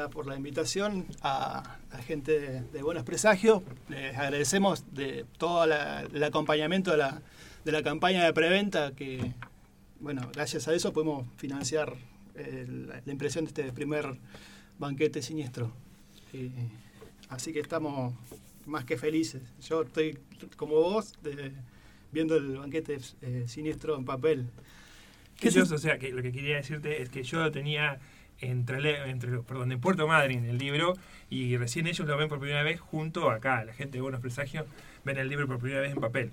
gracias por la invitación a la gente de, Buenos Presagios. Les agradecemos de todo el acompañamiento de la, de la campaña de preventa que, bueno, gracias a eso podemos financiar eh, la, impresión de este primer banquete siniestro. así que estamos más que felices. Yo estoy como vos viendo el banquete eh, siniestro en papel. ¿Qué o sea, que lo que quería decirte es que yo lo tenía entre, entre perdón, en Puerto Madryn el libro y recién ellos lo ven por primera vez junto acá, la gente de Buenos Presagios ven el libro por primera vez en papel.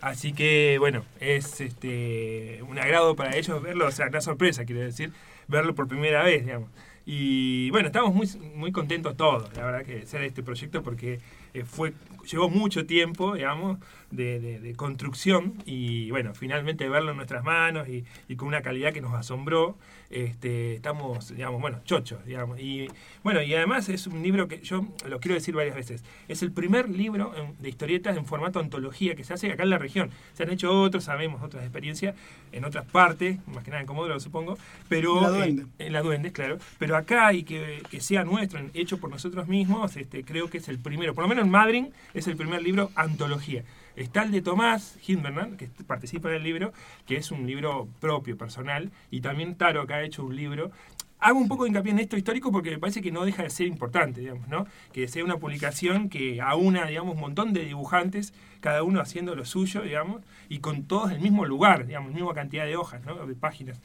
Así que bueno, es este un agrado para ellos verlo, o sea, una sorpresa, quiero decir, verlo por primera vez, digamos. Y bueno, estamos muy, muy contentos todos, la verdad, que ser este proyecto porque eh, fue llevó mucho tiempo, digamos, de, construcción y bueno, finalmente verlo en nuestras manos y, y, con una calidad que nos asombró, este, estamos, digamos, bueno, chochos, digamos. Y bueno, y además es un libro que yo lo quiero decir varias veces, es el primer libro de historietas en formato antología que se hace acá en la región. Se han hecho otros, sabemos otras experiencias en otras partes, más que nada en Comodoro, supongo, pero... La Duende. Eh, en la Duende, claro. Pero acá y que, que, sea nuestro, hecho por nosotros mismos, este, creo que es el primero, por lo menos en Madrid es el primer libro antología. Está el de Tomás Hindbernan, que participa en el libro, que es un libro propio, personal, y también Taro, que ha hecho un libro. Hago un poco de hincapié en esto histórico porque me parece que no deja de ser importante, digamos, ¿no? Que sea una publicación que aúna, digamos, un montón de dibujantes, cada uno haciendo lo suyo, digamos, y con todos el mismo lugar, digamos, misma cantidad de hojas, ¿no? De páginas.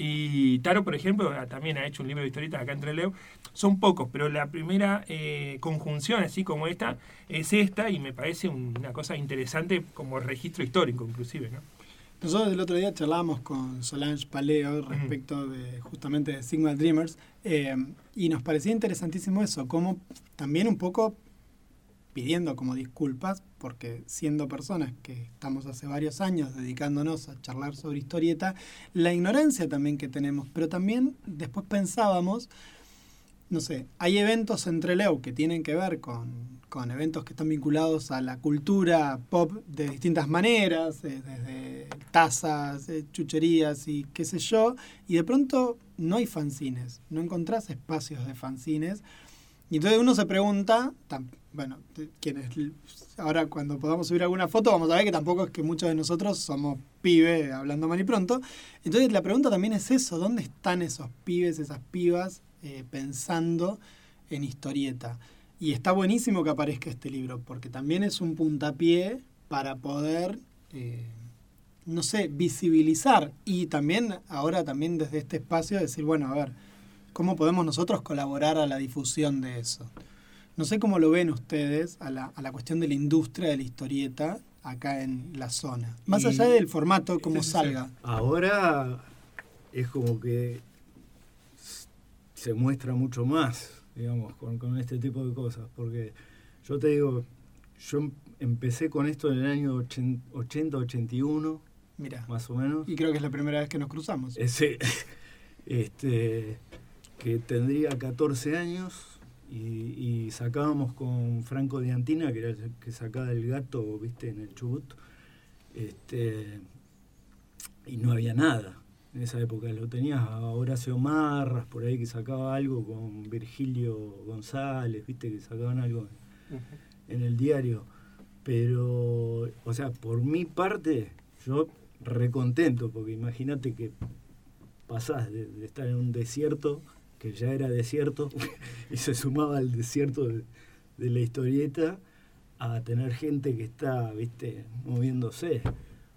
Y Taro, por ejemplo, también ha hecho un libro de historietas acá entre Leo. Son pocos, pero la primera eh, conjunción, así como esta, es esta y me parece una cosa interesante como registro histórico, inclusive. ¿no? Nosotros el otro día charlábamos con Solange Paleo respecto de justamente de Signal Dreamers eh, y nos parecía interesantísimo eso, como también un poco pidiendo como disculpas, porque siendo personas que estamos hace varios años dedicándonos a charlar sobre historieta, la ignorancia también que tenemos, pero también después pensábamos, no sé, hay eventos entre Leo que tienen que ver con, eventos que están vinculados a la cultura pop de distintas maneras, eh, desde tazas, eh, chucherías y qué sé yo, y de pronto no hay fanzines, no encontrás espacios de fanzines. Y entonces uno se pregunta, bueno, quienes ahora cuando podamos subir alguna foto vamos a ver que tampoco es que muchos de nosotros somos pibes hablando mal y pronto. Entonces la pregunta también es eso, ¿dónde están esos pibes, esas pibas eh, pensando en historieta? Y está buenísimo que aparezca este libro, porque también es un puntapié para poder, eh, no sé, visibilizar y también ahora también desde este espacio decir, bueno, a ver, ¿cómo podemos nosotros colaborar a la difusión de eso? No sé cómo lo ven ustedes a la, a la cuestión de la industria de la historieta acá en la zona. Más allá del formato, cómo salga. Ahora es como que se muestra mucho más, digamos, con, con este tipo de cosas. Porque yo te digo, yo em, empecé con esto en el año 80, 81, Mira, más o menos. Y creo que es la primera vez que nos cruzamos. Ese, este, que tendría 14 años y, sacábamos con Franco de Antina, que era el que sacaba el gato, viste, en el Chubut, este, y no había nada. En esa época lo tenías a Horacio Marras, por ahí que sacaba algo con Virgilio González, viste, que sacaban algo en el diario. Pero, o sea, por mi parte, yo recontento, porque imagínate que pasás de estar en un desierto que ya era desierto, y se sumaba al desierto de, la historieta a tener gente que está, viste, moviéndose.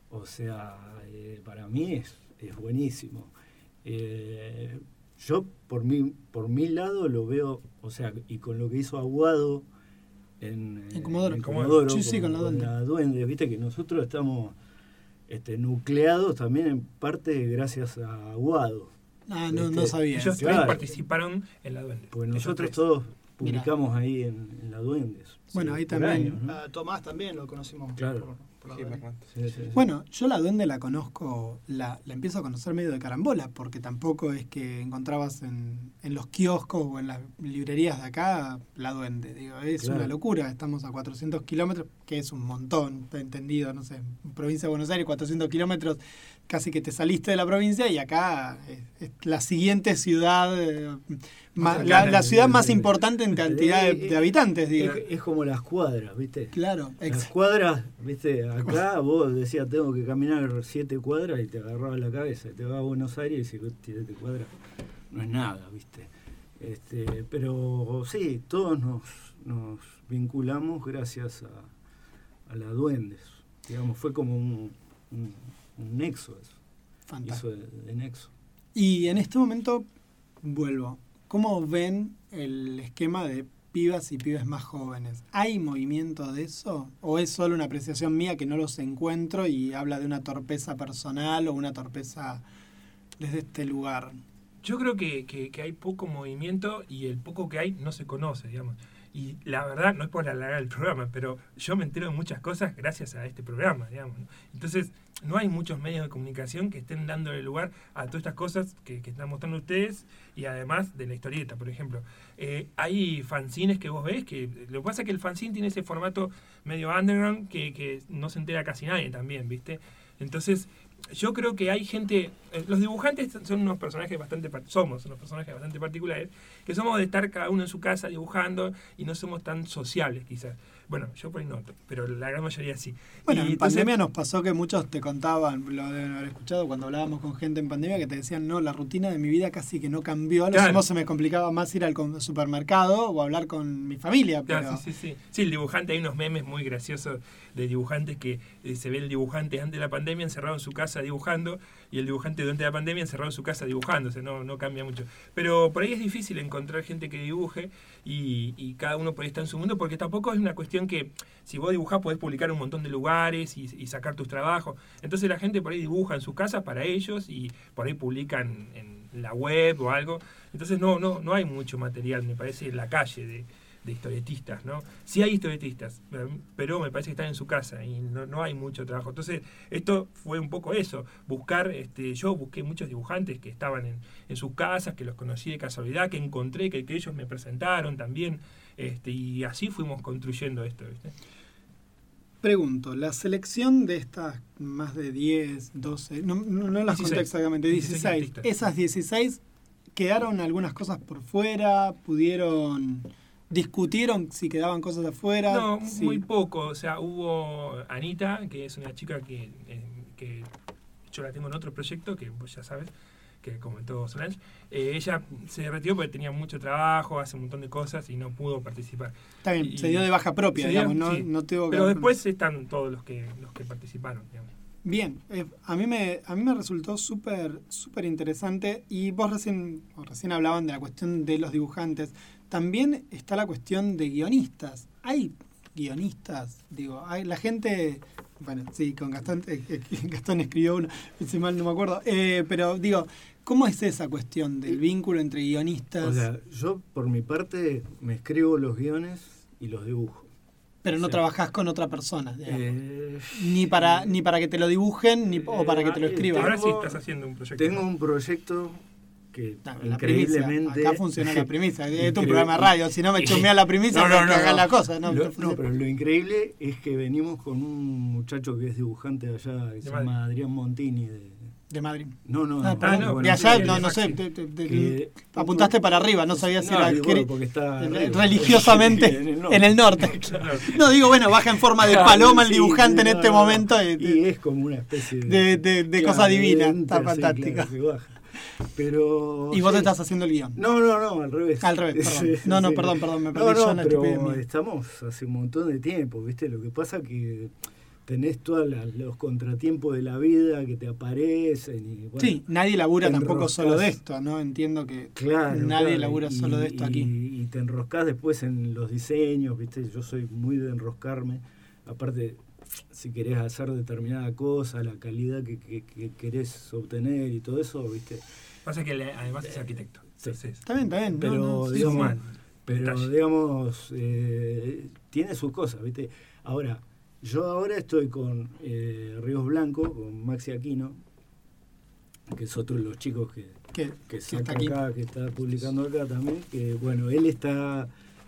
O sea, eh, para mí es, es buenísimo. Eh, yo por mi, por mi lado lo veo, o sea, y con lo que hizo Aguado en, en Comodoro, sí, sí, con, la, duende. viste que nosotros estamos este, nucleados también en parte gracias a Aguado. Ah, no, no sabía. Ellos participaron en la Duende. Pues nosotros todos publicamos ahí en, la Duendes. Bueno, ahí también. Ah, Tomás también lo conocimos. Claro. Bueno, yo la duende la conozco, la, la, empiezo a conocer medio de carambola, porque tampoco es que encontrabas en, en los kioscos o en las librerías de acá la duende. Digo, es una locura, estamos a 400 kilómetros, que es un montón, entendido, no sé, provincia de Buenos Aires, 400 kilómetros, casi que te saliste de la provincia y acá es, la siguiente ciudad eh, la, ciudad más importante en cantidad de, de habitantes, digo. Es, es como las cuadras, ¿viste? Claro, Las ex- cuadras, viste, acá vos decías tengo que caminar siete cuadras y te agarraba la cabeza, te vas a Buenos Aires y decís siete cuadras no es nada, viste. Este, pero sí, todos nos, nos vinculamos gracias a, a la Duendes. Digamos, fue como un, un, un nexo eso, fantástico. hizo de, de nexo. Y en este momento, vuelvo. ¿Cómo ven el esquema de pibas y pibes más jóvenes? ¿Hay movimiento de eso? ¿O es solo una apreciación mía que no los encuentro y habla de una torpeza personal o una torpeza desde este lugar? Yo creo que, que- que hay poco movimiento y el poco que hay no se conoce, digamos. Y la verdad, no es por alargar el programa, pero yo me entero de muchas cosas gracias a este programa, digamos. Entonces, no hay muchos medios de comunicación que estén dándole lugar a todas estas cosas que, que están mostrando ustedes y además de la historieta, por ejemplo. Eh, hay fanzines que vos ves que lo que pasa es que el fanzine tiene ese formato medio underground que, que no se entera casi nadie también, ¿viste? Entonces, yo creo que hay gente, eh, los dibujantes son unos personajes bastante, somos unos personajes bastante particulares, que somos de estar cada uno en su casa dibujando y no somos tan sociables quizás. Bueno, yo por ahí no, pero la gran mayoría sí. Bueno, Y en entonces- pandemia nos pasó que muchos te contaban, lo deben haber escuchado cuando hablábamos con gente en pandemia, que te decían, no, la rutina de mi vida casi que no cambió. A lo Claro. se me complicaba más ir al supermercado o hablar con mi familia. Pero... Claro, sí, sí, sí. Sí, el dibujante, hay unos memes muy graciosos de dibujantes que eh, se ve el dibujante antes de la pandemia encerrado en su casa dibujando y el dibujante durante la pandemia encerrado en su casa dibujándose, no, no cambia mucho. Pero por ahí es difícil encontrar gente que dibuje y, y cada uno por ahí está en su mundo porque tampoco es una cuestión que si vos dibujás podés publicar un montón de lugares y, y sacar tus trabajos. Entonces la gente por ahí dibuja en su casa para ellos y por ahí publican en la web o algo. Entonces no, no, no hay mucho material, me parece, en la calle de, de historietistas, ¿no? Sí hay historietistas, pero- me parece que están en su casa y no, no hay mucho trabajo. Entonces, esto fue un poco eso, buscar, este, yo busqué muchos dibujantes que estaban en, en sus casas, que los conocí de casualidad, que encontré, que, que ellos me presentaron también, este, y así fuimos construyendo esto, ¿viste? Pregunto, la selección de estas más de 10, 12, no, no, no las 16. conté exactamente, 16 16, artistas. esas 16 quedaron algunas cosas por fuera, pudieron, discutieron si quedaban cosas afuera. No, Sí. muy poco. O sea, hubo Anita, que es una chica que, eh, que yo la tengo en otro proyecto, que vos ya sabes, que comentó Solange. Eh, ella se retiró porque tenía mucho trabajo, hace un montón de cosas y no pudo participar. Está bien, y- se dio de baja propia, dio, digamos, no, sí. no que Pero después están todos los que los que participaron. digamos. Bien, eh, a, mí me, a mí me resultó súper súper interesante y vos recién, o recién hablaban de la cuestión de los dibujantes. También está la cuestión de guionistas. ¿Hay guionistas? Digo, hay la gente... Bueno, sí, con Gastón, eh, eh, Gastón escribió uno, si mal no me acuerdo. Eh, pero digo, ¿cómo es esa cuestión del vínculo entre guionistas? O sea, yo por mi parte me escribo los guiones y los dibujo. pero no sí. trabajás con otra persona. Eh, ni, para, ni para que te lo dibujen, ni, o para que te lo Eh, escriban. Ahora sí estás haciendo un proyecto. Tengo un proyecto que primicia. increíblemente... Acá funciona la primicia. Es un programa de radio. Si no me chumea la primicia, No, no, no, la cosa. No, Lo- Te- no, pero lo increíble es que venimos con un muchacho que es dibujante de allá, que se Madrid. llama Adrián Montini. De, De Madrid. no, no, Ah, no, no, de allá, no, no sé. Sí. te- te- te- Que- apuntaste para arriba, no sabía si era bueno, porque está religiosamente en el norte. No, digo, bueno, baja en forma de paloma el Sí, dibujante sí, en no, este no. momento. y- Y es como una especie de, de- de- de Claro, cosa divina. Está sí, fantástico. claro, que baja. Pero. Y vos sí. estás haciendo el guion. No, no, no, al revés. Al revés, perdón. No, no, perdón, perdón, me perdí No, yo no, pero estamos hace un montón de tiempo, ¿viste? Lo que pasa que tenés todos los contratiempos de la vida que te aparecen y bueno, Sí, nadie labura te tampoco solo de esto, ¿no? Entiendo que Claro, nadie claro, labura y- solo de esto y- aquí. Y te enroscás después en los diseños, ¿viste? Yo soy muy de enroscarme. Aparte, si querés hacer determinada cosa, la calidad que, que- que querés obtener y todo eso, ¿viste? Pasa que le- además es arquitecto. Sí. Entonces, Está bien, está bien. Pero, no, sí, digamos, sí. Pero digamos, eh, tiene sus cosas, ¿viste? Ahora, yo ahora estoy con eh, Ríos Blanco, con Maxi Aquino, que es otro de los chicos que, que, que está aquí. acá, que está publicando acá también, que bueno, él está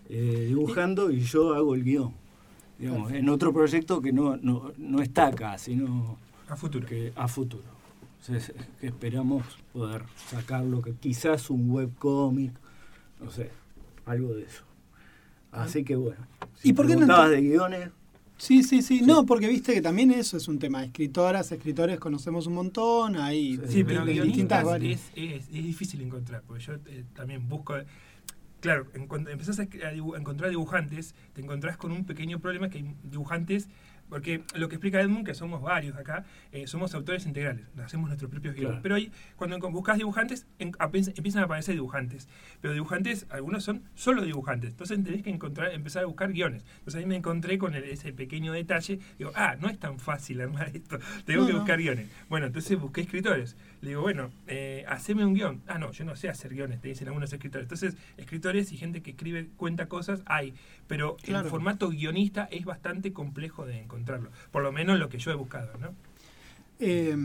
eh, dibujando y yo hago el guion. Digamos, en otro proyecto que no, no, no está acá, sino A futuro. que a futuro. Entonces, que esperamos poder sacarlo, que quizás un webcómic, No sé, algo de eso. Así que bueno. ¿Y Si por qué no de guiones, Sí, sí, sí. No, porque viste que también eso es un tema. Escritoras, escritores conocemos un montón. Hay Sí, pero distintas es, es, es difícil encontrar, porque yo eh, también busco... Claro, en cuando empezás a, escri- a dibu- a encontrar dibujantes, te encontrás con un pequeño problema que hay dibujantes, porque lo que explica Edmund, que somos varios acá, eh, somos autores integrales, hacemos nuestros propios guiones. Claro. Pero hoy, cuando buscas dibujantes, en- empiezan a aparecer dibujantes. Pero dibujantes, algunos son solo dibujantes. Entonces tenés que encontrar, empezar a buscar guiones. Entonces ahí me encontré con el- ese pequeño detalle. Digo, ah, no es tan fácil armar esto. Tengo No, que no. buscar guiones. Bueno, entonces busqué escritores. Le digo, bueno, eh, haceme un guion. Ah, no, yo no sé hacer guiones, te dicen algunos escritores. Entonces, escritores y gente que escribe, cuenta cosas, hay. Pero Claro. el formato guionista es bastante complejo de encontrarlo. Por lo menos lo que yo he buscado, ¿no? Eh,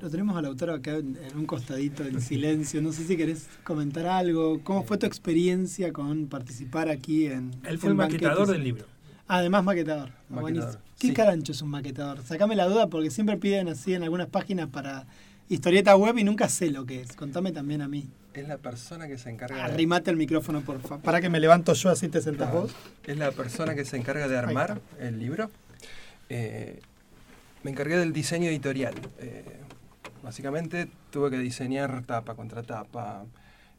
lo tenemos al autor acá en, en un costadito en silencio. No sé si querés comentar algo. ¿Cómo fue tu experiencia con participar aquí en Él fue el maquetador del libro. Además, maquetador. Maquetador, Buenísimo. ¿Qué sí. carancho es un maquetador? Sacame la duda porque siempre piden así en algunas páginas para historieta web y nunca sé lo que es. Contame también a mí. Es la persona que se encarga de, Arrimate el micrófono, por favor. Para que me levanto yo, así te sentás vos. es la persona que se encarga de armar el libro. Eh, me encargué del diseño editorial. Eh, básicamente tuve que diseñar tapa contra tapa,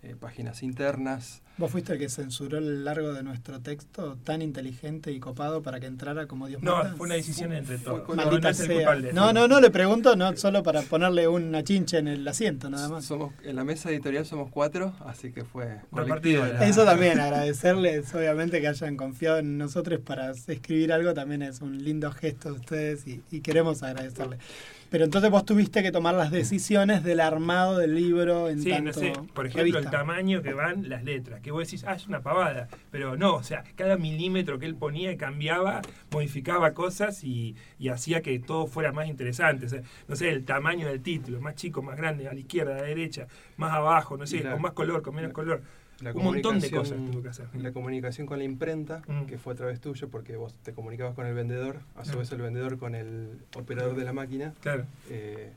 eh, páginas internas. Vos fuiste el que censuró el largo de nuestro texto tan inteligente y copado para que entrara como Dios No, manda. fue una decisión entre todos. No, no Maldita sea. No, no, no, le pregunto, no solo para ponerle una chincha en el asiento, nada más. Somos, en la mesa editorial somos cuatro, así que fue Repartido colectivo la- la- Eso también, agradecerles obviamente que hayan confiado en nosotros para escribir algo, también es un lindo gesto de ustedes y, y queremos agradecerles. Pero entonces vos tuviste que tomar las decisiones del armado del libro en Sí, tanto no sé, por ejemplo, revista. el tamaño que van las letras, que vos decís, ah, es una pavada, pero no, o sea, cada milímetro que él ponía y cambiaba, modificaba cosas y, y hacía que todo fuera más interesante. O sea, no sé, el tamaño del título, más chico, más grande, a la izquierda, a la derecha, más abajo, no sé, con más color, con menos color. La Un montón de cosas tuvo que hacer. La comunicación con la imprenta, Mm. que fue a través tuyo, porque vos te comunicabas con el vendedor, a su Mm. vez el vendedor con el operador de la máquina. Claro. Eh,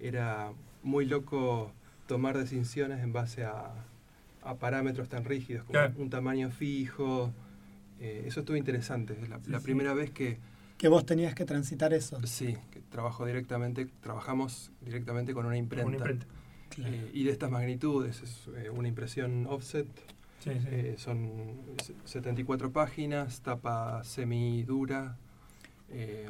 era muy loco tomar decisiones en base a, a parámetros tan rígidos como Claro. un tamaño fijo. Eh, eso estuvo interesante. Es la, Sí, la sí. primera vez que Que vos tenías que transitar eso. sí, que trabajo directamente, trabajamos directamente con una imprenta. Una imprenta. Eh, y de estas magnitudes, es eh, una impresión offset, Sí, sí. eh, son s- 74 páginas, tapa semidura. Eh,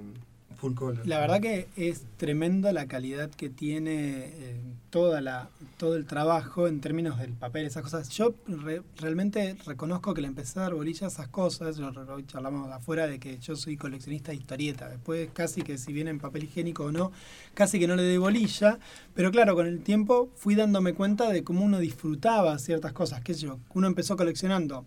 La verdad que es tremenda la calidad que tiene eh, toda la, todo el trabajo en términos del papel, esas cosas. Yo re- realmente reconozco que le empecé a dar bolilla a esas cosas. Yo, hoy charlamos afuera de que yo soy coleccionista de historieta. Después casi que si viene en papel higiénico o no, casi que no le doy bolilla. Pero claro, con el tiempo fui dándome cuenta de cómo uno disfrutaba ciertas cosas. Que yo, uno empezó coleccionando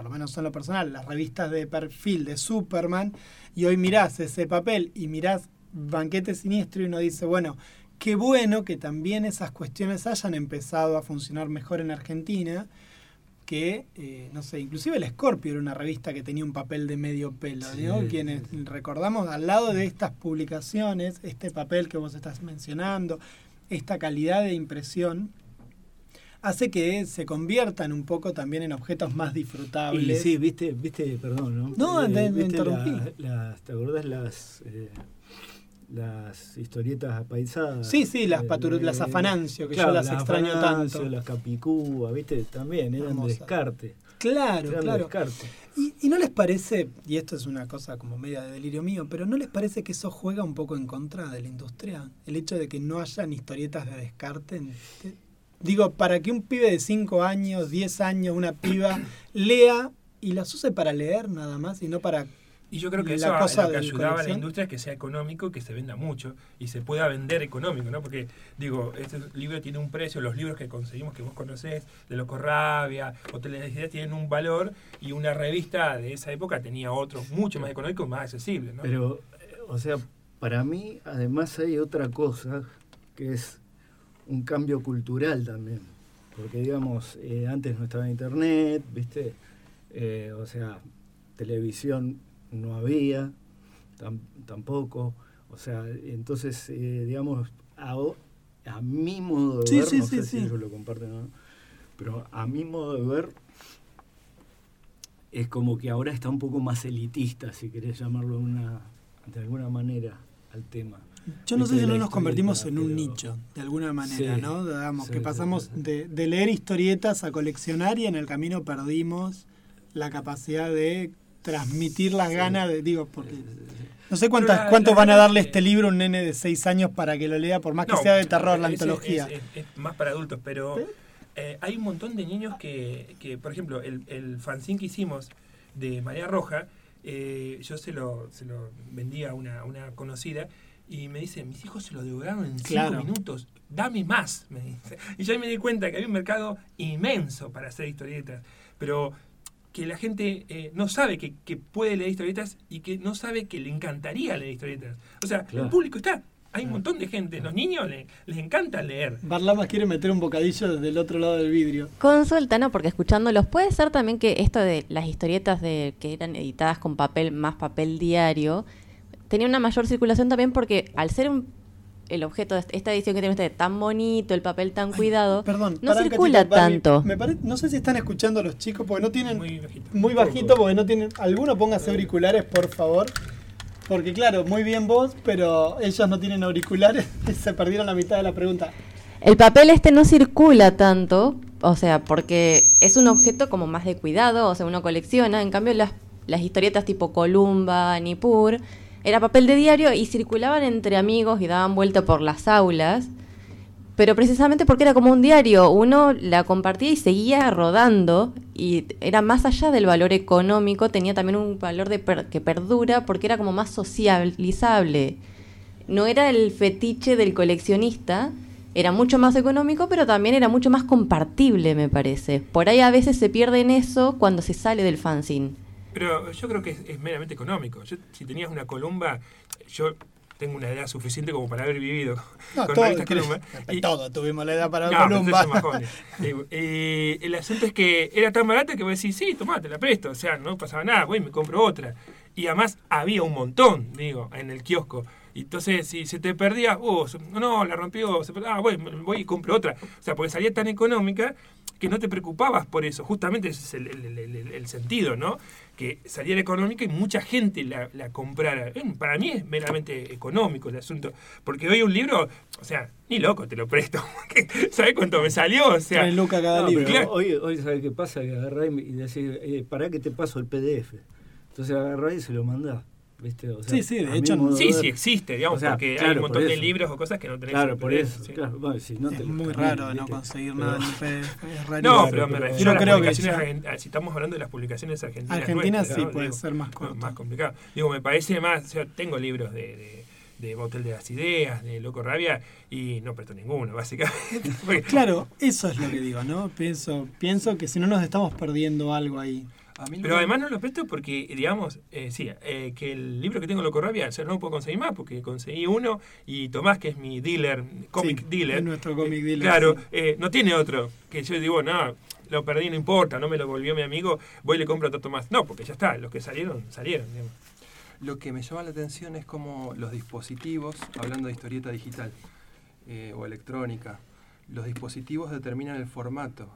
por lo menos en lo personal, las revistas de perfil de Superman, y hoy mirás ese papel y mirás Banquete Siniestro y uno dice, bueno, qué bueno que también esas cuestiones hayan empezado a funcionar mejor en Argentina, que, eh, no sé, inclusive el Scorpio era una revista que tenía un papel de medio pelo, Sí, Quienes recordamos al lado de estas publicaciones, este papel que vos estás mencionando, esta calidad de impresión, hace que se conviertan un poco también en objetos más Y disfrutables. sí, viste, viste, perdón, ¿no? No, te- me interrumpí. la- las- ¿Te acordás las, eh, las historietas apaisadas? Sí, sí, las, Eh, las eh, Afanancio, que claro, yo las extraño tanto. Las Capicúa, viste, también eran Hermosas. de descarte. Claro, eran claro. descarte. Y, y no les parece, y esto es una cosa como media de delirio mío, pero ¿no les parece que eso juega un poco en contra de la industria? El hecho de que no hayan historietas de descarte. en- Digo, para que un pibe de 5 años, 10 años, una piba, lea y las use para leer nada más y no para... Y yo creo que la eso cosa lo que ayudaba a la industria es que sea económico y que se venda mucho y se pueda vender económico, ¿no? Porque, digo, este libro tiene un precio, los libros que conseguimos que vos conocés, de Loco Rabia, Hoteles de Ideas, tienen un valor y una revista de esa época tenía otro mucho más económico y más accesible, ¿no? Pero, eh, o sea, para mí, además hay otra cosa que es un cambio cultural también. Porque, digamos, eh, antes no estaba internet, ¿viste? Eh, o sea, televisión no había, tam- tampoco. O sea, entonces, eh, digamos, a, a mi modo de Sí, ver, sí, no sí, sé sí. si ellos lo comparten o no, Pero a mi modo de ver, es como que ahora está un poco más elitista, si querés llamarlo una, de alguna manera, al tema. Yo no sé si no nos convertimos en un pero- nicho, de alguna manera, Sí. ¿no? Digamos, Sí, que pasamos sí, sí. De, de leer historietas a coleccionar y en el camino perdimos la capacidad de transmitir las Sí. ganas de, digo, porque Sí, sí, sí. no sé cuántas, la- cuántos la van a darle este libro a un nene de seis años para que lo lea, por más que No, sea de terror la antología. Es, es- es más para adultos, pero eh, hay un montón de niños que, que por ejemplo, el, el fanzine que hicimos de María Roja, eh, yo se lo, se lo vendí a una, a una conocida y me dice, mis hijos se lo devoraron en cinco minutos, dame más, me dice. Y ahí me di cuenta que había un mercado inmenso para hacer historietas, pero que la gente eh, no sabe que, que puede leer historietas y que no sabe que le encantaría leer historietas. O sea, Claro. el público está. Hay un montón de gente. Los niños le- les encanta leer. Barlamas quiere meter un bocadillo desde el otro lado del vidrio. Consulta, ¿no? Porque escuchándolos, puede ser también que esto de las historietas de que eran editadas con papel, más papel diario, tenía una mayor circulación también porque al ser un- el objeto de esta edición que tiene usted tan bonito, el papel tan cuidado, Perdón, no circula tanto. Me pare- no sé si están escuchando los chicos porque no tienen Muy bajito. muy bajito porque no tienen. Alguno póngase auriculares, por favor. Porque claro, muy bien vos, pero ellos no tienen auriculares y se perdieron la mitad de la pregunta. El papel este no circula tanto, o sea, porque es un objeto como más de cuidado, o sea, uno colecciona. En cambio, las, las historietas tipo Columba, Nippur, era papel de diario y circulaban entre amigos y daban vuelta por las aulas. Pero precisamente porque era como un diario, uno la compartía y seguía rodando y era más allá del valor económico, tenía también un valor de per- que perdura porque era como más socializable. No era el fetiche del coleccionista, era mucho más económico, pero también era mucho más compartible, me parece. Por ahí a veces se pierde en eso cuando se sale del fanzine. Pero yo creo que es, es meramente económico. Yo, si tenías una columba, yo tengo una edad suficiente como para haber vivido No, con todo, revistas creo- Columba. Y- todo tuvimos la edad para No, Columba. Digo, eh, el asunto es que era tan barata que vos decís, sí, tomá, te la presto. O sea, no pasaba nada, voy y me compro otra. Y además había un montón, digo, en el kiosco. Y entonces, si se te perdía, oh, no, la rompió, se ah, voy, voy y compro otra. O sea, porque salía tan económica que no te preocupabas por eso. Justamente ese es el, el- el- el- el sentido, ¿no? Que saliera económica y mucha gente la, la comprara. Eh, Para mí es meramente económico el asunto. Porque hoy un libro, o sea, ni loco te lo presto. ¿Sabes cuánto me salió? O sea, Tres lucas cada No, libro. Claro. hoy, hoy ¿sabes qué pasa? Que agarrás y y decís, eh, pará que te paso el PDF. Entonces agarrás y se lo mandás. ¿Viste? O sea, Sí, sí, de hecho, modo Sí, de sí existe, digamos, O sea, porque hay un montón por de libros o cosas que no tenés Claro, por eso. sí. Claro, bueno, si no te es muy raro no conseguir Pero- nada en PDF. Es. No, pero me refiero a las publicaciones ya- si estamos hablando de las publicaciones argentinas. Argentina sí ¿no? puede Digo, ser más corto. más complicado. Digo, me parece más, o sea, tengo libros de, de, de Motel de las Ideas, de Loco Rabia, y no presto ninguno, básicamente. Porque- Claro, eso es lo que digo, ¿no? Pienso, pienso que si no nos estamos perdiendo algo ahí. Lo Pero además no lo presto porque, digamos, eh, sí, eh, que el libro que tengo Loco Rabia, o sea, no lo puedo conseguir más porque conseguí uno y Tomás, que es mi dealer, comic Sí, dealer. es nuestro comic eh, dealer, Claro, sí. no tiene otro. Que yo digo, no, lo perdí, no importa, no me lo volvió mi amigo, voy y le compro otro Tomás. No, porque ya está, los que salieron, salieron. digamos. Lo que me llama la atención es como los dispositivos, hablando de historieta digital o electrónica, los dispositivos determinan el formato.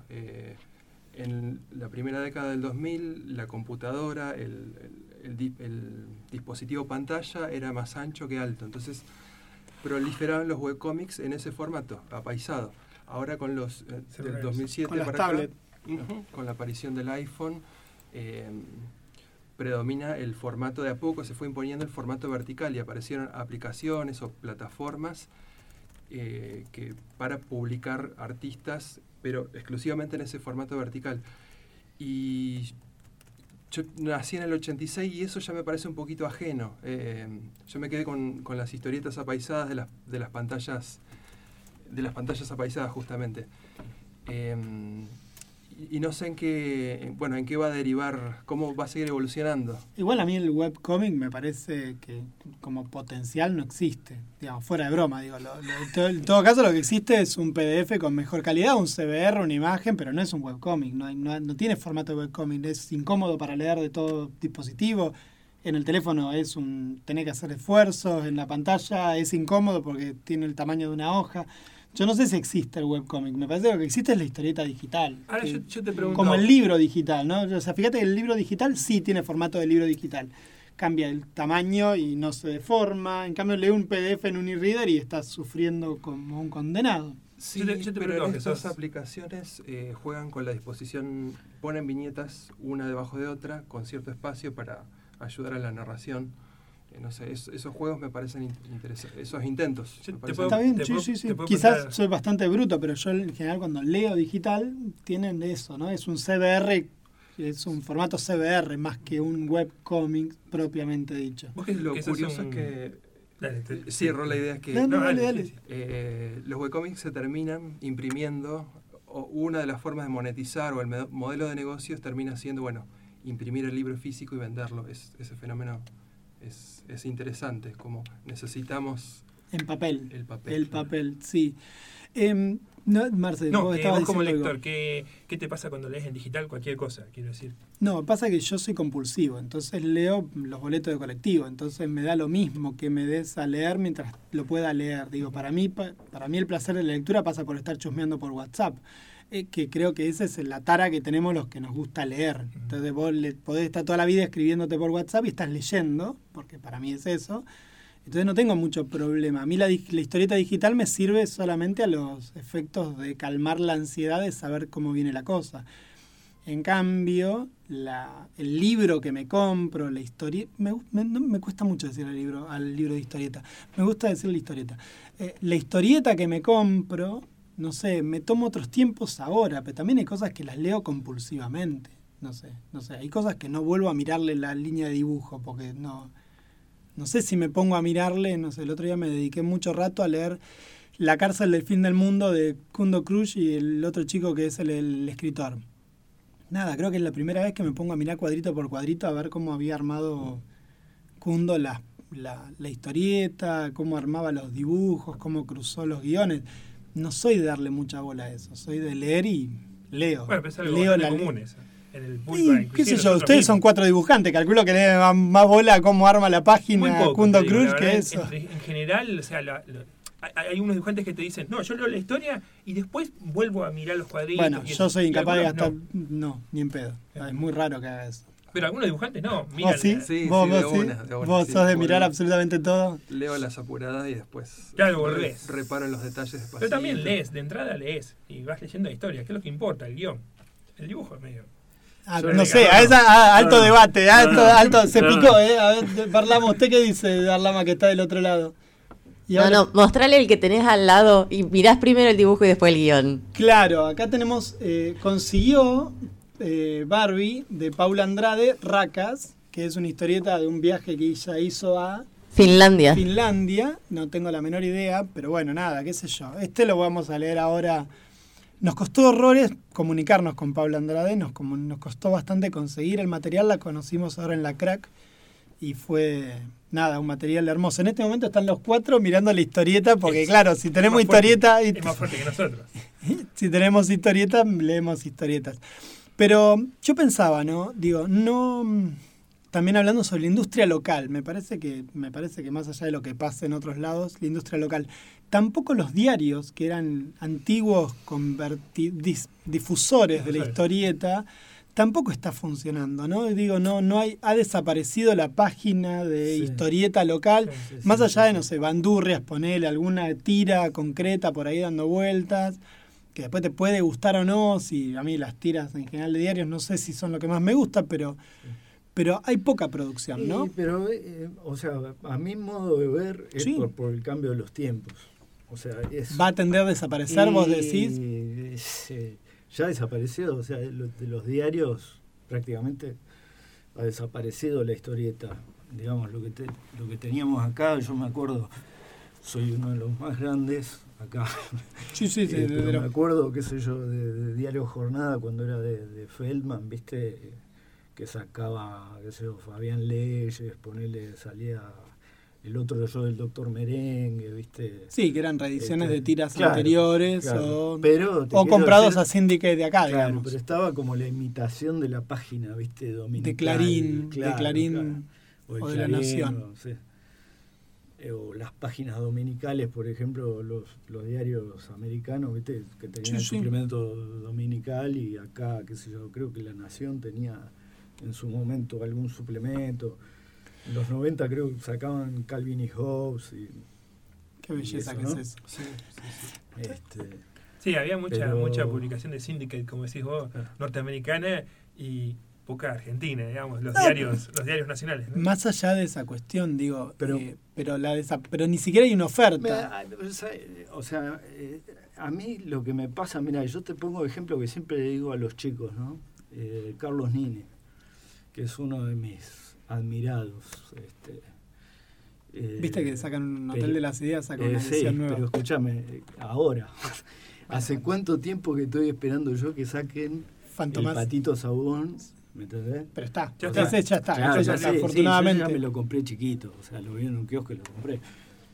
En la primera década del 2000, la computadora, el, el- el di- el dispositivo pantalla era más ancho que alto. Entonces, proliferaban los webcomics en ese formato, apaisado. Ahora con los eh, del Celulares. 2007 Con las con la aparición del iPhone, eh, predomina el formato de a poco, se fue imponiendo el formato vertical y aparecieron aplicaciones o plataformas eh, que para publicar artistas, pero exclusivamente en ese formato vertical. Y yo nací en el 86 y eso ya me parece un poquito ajeno. Eh, yo me quedé con, con las historietas apaisadas de las, de las pantallas de las pantallas apaisadas justamente. Eh, y, no sé en qué, bueno, en qué va a derivar, cómo va a seguir evolucionando. Igual a mí el webcomic me parece que como potencial no existe. Digamos, fuera de broma, digo. lo- lo- en todo- en todo caso lo que existe es un PDF con mejor calidad, un CBR, una imagen, pero no es un webcomic. No, no, no tiene formato de webcomic. Es incómodo para leer de todo dispositivo. En el teléfono es un tener que hacer esfuerzos, en la pantalla es incómodo porque tiene el tamaño de una hoja. Yo no sé si existe el webcomic, me parece que lo que existe es la historieta digital. Ahora que- yo, yo te pregunto. como el libro digital, ¿no? O sea, fíjate que el libro digital sí tiene formato de libro digital. Cambia el tamaño y no se deforma. En cambio, lee un PDF en un e-reader y estás sufriendo como un condenado. Sí, Yo te- yo te pero pregunto, en estas aplicaciones eh, juegan con la disposición, ponen viñetas una debajo de otra con cierto espacio para ayudar a la narración. Eh, no sé, es- esos juegos me parecen in- interesantes, esos intentos. Yo me te parecen- puedo- Está bien, te sí, puedo- sí, sí. Quizás contar- soy bastante bruto, pero yo en general cuando leo digital tienen eso, ¿no? Es un CBR, es un formato CBR más que un webcomic propiamente dicho. Vos que, Lo curioso un- es que Dale, te- cierro la idea es que No, no, dale, dale. eh, los webcomics se terminan imprimiendo, o una de las formas de monetizar o el modelo de negocios termina siendo, bueno, imprimir el libro físico y venderlo. Es, ese fenómeno es, es interesante, como necesitamos En papel. el papel. El papel, sí. Em, no, Marce, No, vos eh, vos como diciendo lector. ¿qué, ¿qué te pasa cuando lees en digital cualquier cosa? Quiero decir. No, pasa que yo soy compulsivo, entonces leo los boletos de colectivo, entonces me da lo mismo que me des a leer mientras lo pueda leer. Digo, para mí, pa- para mí el placer de la lectura pasa por estar chusmeando por WhatsApp, eh, que creo que esa es la tara que tenemos los que nos gusta leer. Entonces vos le, podés estar toda la vida escribiéndote por WhatsApp y estás leyendo, porque para mí es eso. Entonces no tengo mucho problema. A mí la, historieta digital me sirve solamente a los efectos de calmar la ansiedad de saber cómo viene la cosa. En cambio, la, el libro que me compro, la historieta, me, me cuesta mucho decir al libro, al libro de historieta, me gusta decir la historieta. Eh, la historieta que me compro, no sé, me tomo otros tiempos ahora, pero también hay cosas que las leo compulsivamente. No sé, no sé, hay cosas que no vuelvo a mirarle la línea de dibujo, porque no, no sé si me pongo a mirarle, no sé, el otro día me dediqué mucho rato a leer La cárcel del fin del mundo de Kundo Cruz y el otro chico que es el, escritor. Nada, creo que es la primera vez que me pongo a mirar cuadrito por cuadrito a ver cómo había armado Kundo la, la historieta, cómo armaba los dibujos, cómo cruzó los guiones. No soy de darle mucha bola a eso, soy de leer y leo. Bueno, pero es algo leo la común. En el y, qué sé yo, ustedes son cuatro dibujantes, calculo que le dan más bola a cómo arma la página poco, Kundo digo, Cruz que eso. En, en general, o sea, la- la- hay, unos dibujantes que te dicen, no, yo leo la historia y después vuelvo a mirar los cuadritos. Bueno, yo soy incapaz de gastar. no. No. ni en pedo. Es muy raro que haga eso. Pero algunos dibujantes no. Miran, ¿Vos sí? Sí, ¿Vos, sí, vos de sí? una, de una, ¿Vos sí, sos de mirar absolutamente todo? Leo las apuradas y después Claro, re- volvés. reparo en los detalles despacito. Pero también lees, de entrada lees y vas leyendo la historia, que es lo que importa, el guion. El dibujo es medio. Ah, no sé, a esa, a- alto No, no. debate, alto, No, no. alto, se No, picó, ¿eh? A ver, Barlama, ¿usted qué dice, Barlama, que está del otro lado? Y No, ahora- no, mostrale el que tenés al lado y mirás primero el dibujo y después el guion. Claro, acá tenemos, eh, consiguió eh, Barbie de Paula Andrade, Racas, que es una historieta de un viaje que ella hizo a Finlandia. Finlandia, no tengo la menor idea, pero bueno, nada, qué sé yo. Este lo vamos a leer ahora. Nos costó horrores comunicarnos con Pablo Andrade, nos, como- nos costó bastante conseguir el material, la conocimos ahora en la crack y fue, nada, un material hermoso. En este momento están los cuatro mirando la historieta, porque Es- claro, si tenemos es más fuerte- historieta, y- Es más fuerte que nosotros. si tenemos historietas, leemos historietas. Pero yo pensaba, ¿no? Digo, no. También hablando sobre la industria local, me parece que, me parece que más allá de lo que pasa en otros lados, la industria local, tampoco los diarios, que eran antiguos dis- difusores de la historieta, tampoco está funcionando, ¿no? Digo, no, no hay, ha desaparecido la página de Sí. historieta local. Sí, sí, Más allá de, no sé, bandurrias, ponerle alguna tira concreta por ahí dando vueltas, que después te puede gustar o no, si a mí las tiras en general de diarios no sé si son lo que más me gusta, pero, pero hay poca producción, ¿no? Y, pero, eh, o sea, a mi modo de ver es Sí. por, por el cambio de los tiempos. O sea, es, Va a tender a desaparecer, vos decís. es, eh, ya ha desaparecido, o sea, de los, de los diarios prácticamente ha desaparecido la historieta. Digamos, lo que, te- lo que teníamos acá, yo me acuerdo, soy uno de los más grandes acá. Sí, sí, sí. Eh, de- pero de me acuerdo, qué sé yo, de, Diario Jornada cuando era de, Feldman, viste, que sacaba, qué sé yo, Fabián Leyes, ponele, salía el otro yo del doctor Merengue, viste. sí, que eran reediciones Este, de tiras claro, anteriores claro. o, Pero o comprados decir- a Syndicate de acá, Claro, digamos. pero estaba como la imitación de la página, viste, dominical. de Clarín, de Clarín o, de La Nación. o- sí. Eh, o las páginas dominicales, por ejemplo, los, los diarios americanos, ¿viste? que tenían Sí, el sí. suplemento dominical y acá, qué sé yo, creo que La Nación tenía en su momento algún suplemento. En los 90 creo que sacaban Calvin y Hobbes y Qué belleza eso, que ¿no? es eso. este, Sí, había mucha, Pero- mucha publicación de Syndicate, como decís vos, Ah. norteamericana y poca argentina, digamos, los No, diarios, los diarios nacionales. ¿no? Más allá de esa cuestión, digo, Pero- pero, pero, la desa- pero ni siquiera hay una oferta. Mira, o sea, eh, a mí lo que me pasa, mira, yo te pongo ejemplo que siempre le digo a los chicos, ¿no? Eh, Carlos Nine, que es uno de mis admirados. Este, eh, Viste que sacan un hotel pero- de las ideas, sacan eh, una sí, edición nueva. pero escúchame, eh, ahora, ¿hace cuánto tiempo que estoy esperando yo que saquen el Fantomas. patito sabón? ¿Me entendés? Pero está, Ya ese está. ya está, Claro, ya está, sí, afortunadamente. yo ya me lo compré chiquito, o sea, lo vi en un kiosco y lo compré.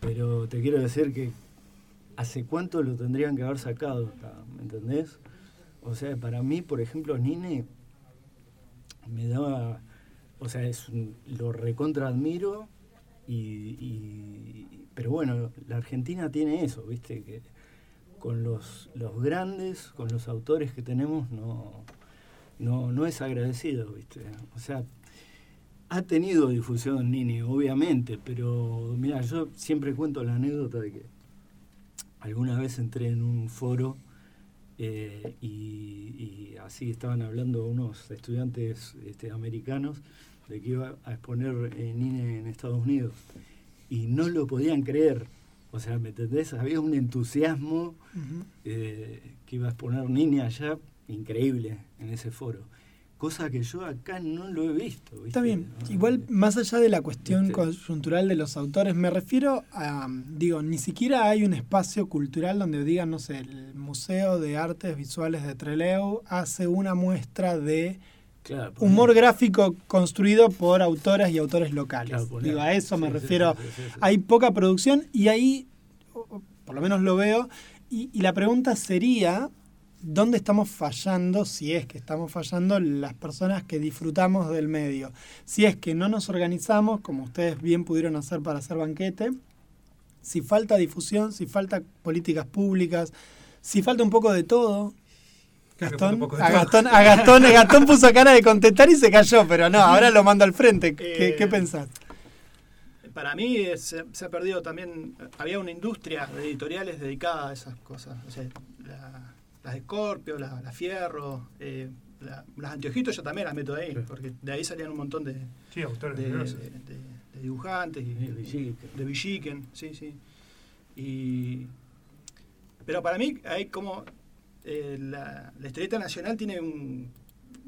Pero te quiero decir que hace cuánto lo tendrían que haber sacado acá, ¿me entendés? O sea, para mí, por ejemplo, Nine me daba, o sea, es un- lo recontra admiro y, y- pero bueno, la Argentina tiene eso, ¿viste? Que con los, los grandes, con los autores que tenemos, no, no, no es agradecido, ¿viste? O sea, ha tenido difusión Nini, obviamente, pero mira, yo siempre cuento la anécdota de que alguna vez entré en un foro eh, y, y así estaban hablando unos estudiantes este, americanos de que iba a exponer eh, Nine en Estados Unidos y no lo podían creer. O sea, ¿me entendés? Había un entusiasmo eh, que iba a exponer Nini allá, increíble en ese foro. Cosa que yo acá no lo he visto. ¿viste? Está bien. No, Igual, más allá de la cuestión Este- coyuntural de los autores, me refiero a, digo, ni siquiera hay un espacio cultural donde digan, no sé, el Museo de Artes Visuales de Trelew hace una muestra de claro, humor gráfico construido por autoras y autores locales. Claro, digo, a eso me Sí, refiero. sí, sí, sí. Hay poca producción y ahí, por lo menos lo veo, y, y la pregunta sería, ¿dónde estamos fallando, si es que estamos fallando, las personas que disfrutamos del medio? Si es que no nos organizamos, como ustedes bien pudieron hacer para hacer banquete, si falta difusión, si falta políticas públicas, si falta un poco de todo. Gastón, a. Gastón, a Gastón, puso cara de contestar y se cayó, pero no, ahora lo mando al frente. ¿Qué, Eh, qué pensás? Para mí eh, se, se ha perdido también, había una industria de editoriales dedicada a esas cosas. O sea, la- las Scorpio, la, la Fierro, eh, la- las Anteojitos yo también las meto ahí, Sí. porque de ahí salían un montón de, Sí, autores de, de- de- de dibujantes y de Villiquen, sí, sí. Y, pero para mí hay como eh, la, la historieta nacional tiene un-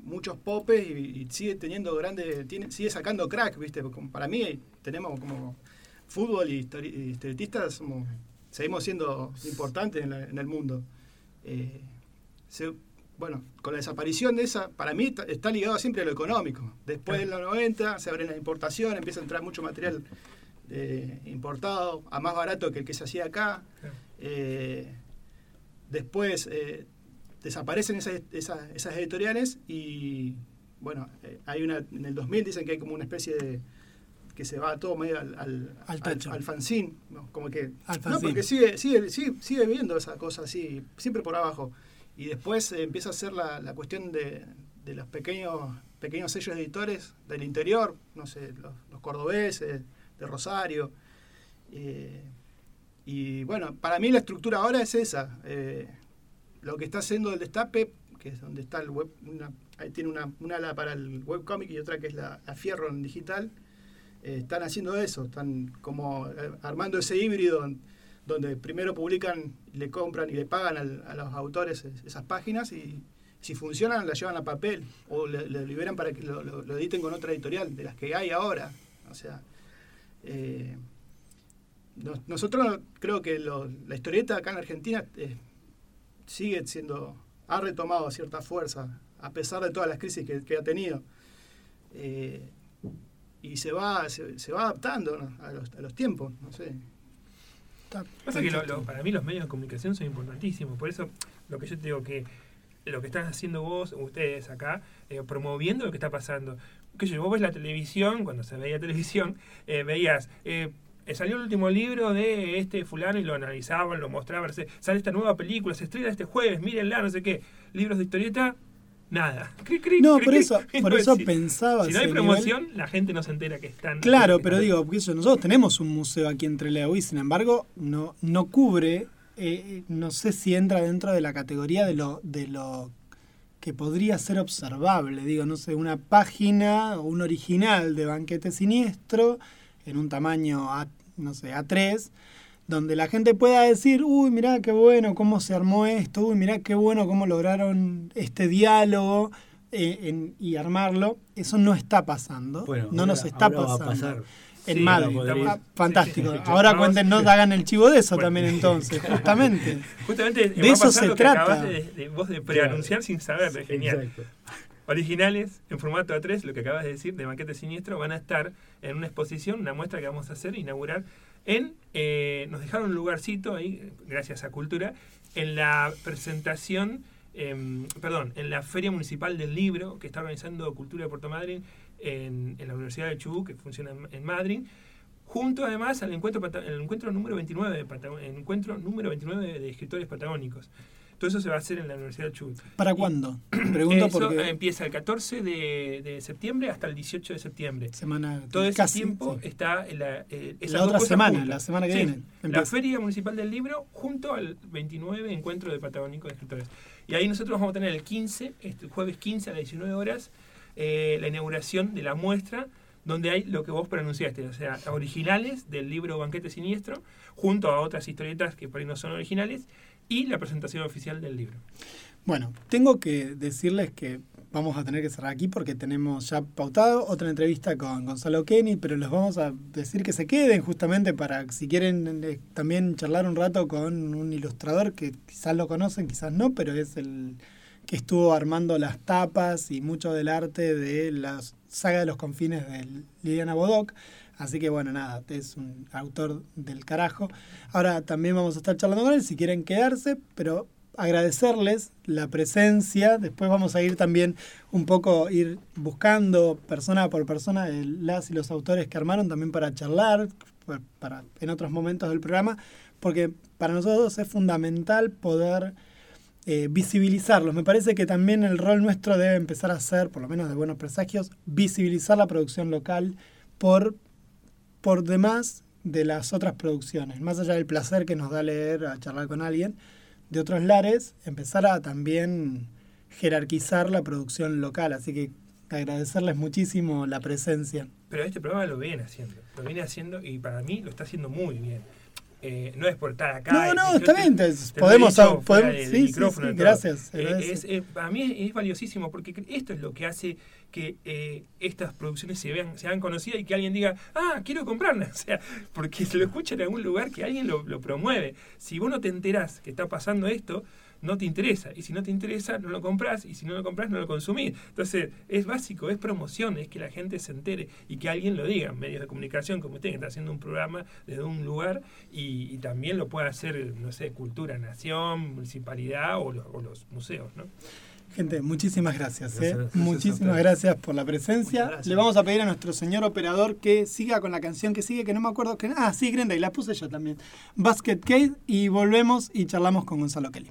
muchos popes y, y sigue teniendo grandes, tiene, sigue sacando crack, ¿viste? Porque como para mí tenemos como fútbol y, histori- y historietistas, somos- seguimos siendo importantes en, la- en el mundo. Eh, se- bueno, con la desaparición de esa, para mí está, ligado siempre a lo económico. Después de los 90 se abre la importación, empieza a entrar mucho material eh, importado a más barato que el que se hacía acá. Eh, después eh, desaparecen esas, esas, esas editoriales y bueno, hay una en el 2000 dicen que hay como una especie de que se va todo medio al, al, Al al fanzine, ¿no? como que Al no, fanzine. porque sigue, sigue, sigue, sigue viendo esa cosa así, siempre por abajo. Y después eh, empieza a ser la, la cuestión de, de los pequeños, pequeños sellos editores del interior, no sé, los, los cordobeses, de Rosario. Eh, y bueno, para mí la estructura ahora es esa. eh, lo que está haciendo el destape, que es donde está el web, una- ahí tiene una, una ala para el webcomic y otra que es la, la Fierro en digital, eh, están haciendo eso, están como eh, armando ese híbrido donde primero publican, le compran y le pagan a los autores es- esas páginas y si funcionan las llevan a papel o le, liberan para que lo, editen con otra editorial, de las que hay ahora. O sea, eh, nos- nosotros creo que la historieta acá en Argentina sigue siendo, ha retomado cierta fuerza, a pesar de todas las crisis que, ha tenido. Y se va, se, se va adaptando ¿no? a, los, a los tiempos, no sé. Está- Pasa que lo- lo- para mí los medios de comunicación son importantísimos, por eso lo que yo te digo que lo que están haciendo vos, ustedes acá, eh, promoviendo lo que está pasando. Que yo, vos ves la televisión, cuando se veía televisión, eh, veías eh, eh, salió el último libro de este fulano y lo analizaban, lo mostraban, sale esta nueva película, se estrena este jueves, mírenla, no sé qué. Libros de historieta, nada. Cri, cri, No, cri, por eso, por eso pensaba. Si no hay promoción, la gente no se entera que están. Claro, pero digo, porque eso, nosotros tenemos un museo aquí en Trelew y sin embargo no, no cubre, eh, no sé si entra dentro de la categoría de lo, de lo que podría ser observable. Digo, no sé, una página o un original de Banquete Siniestro en un tamaño, A, no sé, A3, donde la gente pueda decir, uy, mirá qué bueno cómo se armó esto, uy, mirá qué bueno cómo lograron este diálogo eh, en- y armarlo. Eso no está pasando. Bueno, no ahora- nos está ahora va a pasando. pasar. En Sí, Madrid. Ah, fantástico. Sí, sí, sí. Ahora cuéntenos, hagan el chivo de eso Bueno. también entonces, justamente. Justamente De va a eso se trata. de, de- vos de preanunciar sin saber, genial. Exacto. Originales en formato A3, lo que acabas de decir, de Banquete Siniestro, van a estar en una exposición, una muestra que vamos a hacer, inaugurar, en, eh, nos dejaron un lugarcito ahí, gracias a Cultura, en la presentación, em, perdón, en la Feria Municipal del Libro que está organizando Cultura de Puerto Madryn en, en la Universidad de Chubut, que funciona en, Madryn, junto además al encuentro, el encuentro número 29 de, Patago- el encuentro número 29 de, de escritores patagónicos. Todo eso se va a hacer en la Universidad de Chubut. ¿Para cuándo? Pregunto Eso porque empieza el 14 de, de septiembre hasta el 18 de septiembre. semana Todo ese casi, tiempo sí. está en la, eh, La otra semana, juntas. la semana que Sí, viene. La. Feria Municipal del Libro junto al 29 Encuentro de Patagónico de Escritores. Y ahí nosotros vamos a tener el 15, este, jueves 15 a las 19 horas, eh, la inauguración de la muestra donde hay lo que vos pronunciaste, o sea, originales del libro Banquete Siniestro, junto a otras historietas que por ahí no son originales, y la presentación oficial del libro. Bueno, tengo que decirles que vamos a tener que cerrar aquí porque tenemos ya pautado otra entrevista con Gonzalo Kenny, pero les vamos a decir que se queden justamente para, si quieren eh, también charlar un rato con un ilustrador que quizás lo conocen, quizás no, pero es el estuvo armando las tapas y mucho del arte de la saga de los confines de Liliana Bodoc. Así que bueno, nada, es un autor del carajo. Ahora también vamos a estar charlando con él si quieren quedarse, pero agradecerles la presencia. Después vamos a ir también un poco, ir buscando persona por persona el- las y los autores que armaron también para charlar pa- para, en otros momentos del programa, porque para nosotros es fundamental poder eh, visibilizarlos. Me parece que también el rol nuestro debe empezar a ser, por lo menos de buenos presagios, visibilizar la producción local por, por demás de las otras producciones. Más allá del placer que nos da leer, a charlar con alguien de otros lares, empezar a también jerarquizar la producción local. Así que agradecerles muchísimo la presencia. Pero este programa lo viene haciendo, lo viene haciendo y para mí lo está haciendo muy bien. Eh, no es por estar acá. No, no, está bien, podemos- podemos- sí, sí, micrófono gracias, Eh, es- eh, para mí es, es valiosísimo porque esto es lo que hace que eh, estas producciones se vean, se hagan conocidas y que alguien diga, ah, quiero comprarla. O sea, porque se lo escucha en algún lugar que alguien lo, lo promueve. Si vos no te enterás que está pasando esto, no te interesa. Y si no te interesa, no lo compras. Y si no lo compras, no lo consumís. Entonces, es básico, es promoción, es que la gente se entere y que alguien lo diga. Medios de comunicación como usted, que está haciendo un programa desde un lugar y, y también lo puede hacer, no sé, Cultura Nación, Municipalidad o los, o los museos, ¿no? Gente, muchísimas gracias. Gracias, ¿eh? gracias muchísimas gracias por la presencia. Gracias. Le vamos a pedir a nuestro señor operador que siga con la canción que sigue, que no me acuerdo que. Ah, sí, Grenda, y la puse yo también. Basket Case, y volvemos y charlamos con Gonzalo Kelly.